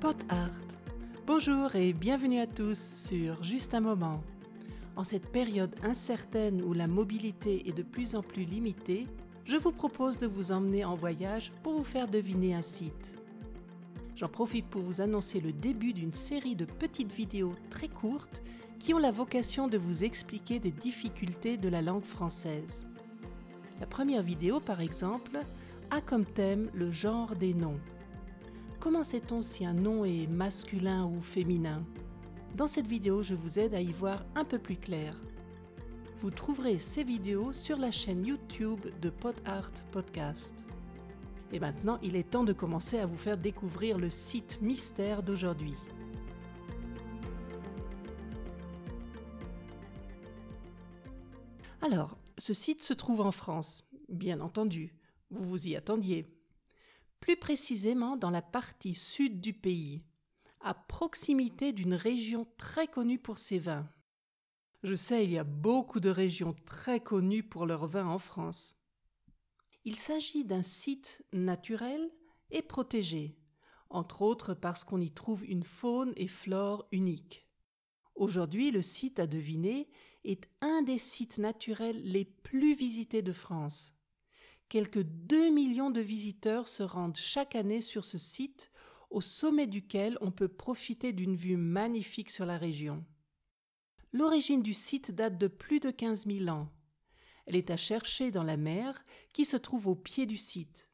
Pot Art. Bonjour et bienvenue à tous sur Juste un moment. En cette période incertaine où la mobilité est de plus en plus limitée, je vous propose de vous emmener en voyage pour vous faire deviner un site. J'en profite pour vous annoncer le début d'une série de petites vidéos très courtes qui ont la vocation de vous expliquer des difficultés de la langue française. La première vidéo, par exemple, a comme thème le genre des noms. Comment sait-on si un nom est masculin ou féminin? Dans cette vidéo, je vous aide à y voir un peu plus clair. Vous trouverez ces vidéos sur la chaîne YouTube de Pot Art Podcast. Et maintenant, il est temps de commencer à vous faire découvrir le site mystère d'aujourd'hui. Alors, ce site se trouve en France, bien entendu, vous vous y attendiez. Plus précisément dans la partie sud du pays, à proximité d'une région très connue pour ses vins. Je sais, il y a beaucoup de régions très connues pour leurs vins en France. Il s'agit d'un site naturel et protégé, entre autres parce qu'on y trouve une faune et flore uniques. Aujourd'hui, le site à deviner est un des sites naturels les plus visités de France. Quelques 2 millions de visiteurs se rendent chaque année sur ce site, au sommet duquel on peut profiter d'une vue magnifique sur la région. L'origine du site date de plus de 15 000 ans. Elle est à chercher dans la mer qui se trouve au pied du site.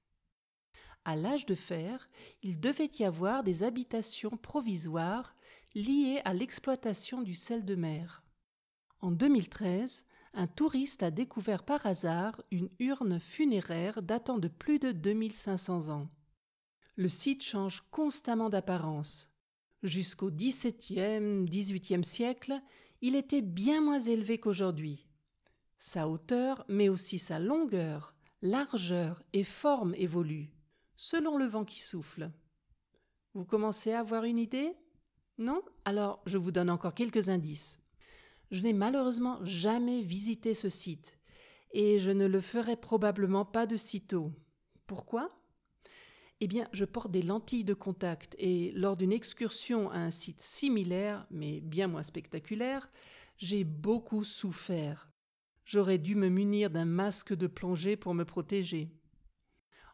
À l'âge de fer, il devait y avoir des habitations provisoires liées à l'exploitation du sel de mer. En 2013, un touriste a découvert par hasard une urne funéraire datant de plus de 2500 ans. Le site change constamment d'apparence. Jusqu'au XVIIe, XVIIIe siècle, il était bien moins élevé qu'aujourd'hui. Sa hauteur, mais aussi sa longueur, largeur et forme évoluent selon le vent qui souffle. Vous commencez à avoir une idée? Non? Alors je vous donne encore quelques indices. Je n'ai malheureusement jamais visité ce site, et je ne le ferai probablement pas de sitôt. Pourquoi? Eh bien, je porte des lentilles de contact, et lors d'une excursion à un site similaire, mais bien moins spectaculaire, j'ai beaucoup souffert. J'aurais dû me munir d'un masque de plongée pour me protéger.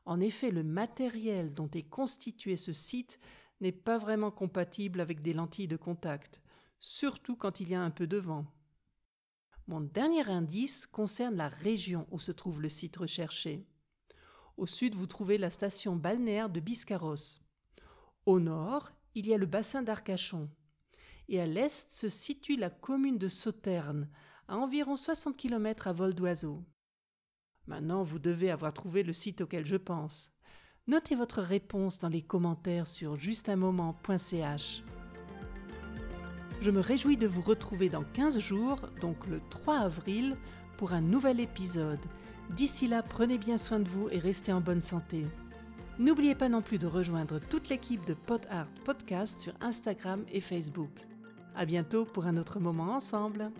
En effet, le matériel dont est constitué ce site n'est pas vraiment compatible avec des lentilles de contact, surtout quand il y a un peu de vent. Mon dernier indice concerne la région où se trouve le site recherché. Au sud, vous trouvez la station balnéaire de Biscarros. Au nord, il y a le bassin d'Arcachon. Et à l'est se situe la commune de Sauterne, à environ 60 km à vol d'oiseau. Maintenant, vous devez avoir trouvé le site auquel je pense. Notez votre réponse dans les commentaires sur justunmoment.ch. Je me réjouis de vous retrouver dans 15 jours, donc le 3 avril, pour un nouvel épisode. D'ici là, prenez bien soin de vous et restez en bonne santé. N'oubliez pas non plus de rejoindre toute l'équipe de Pod Art Podcast sur Instagram et Facebook. À bientôt pour un autre moment ensemble.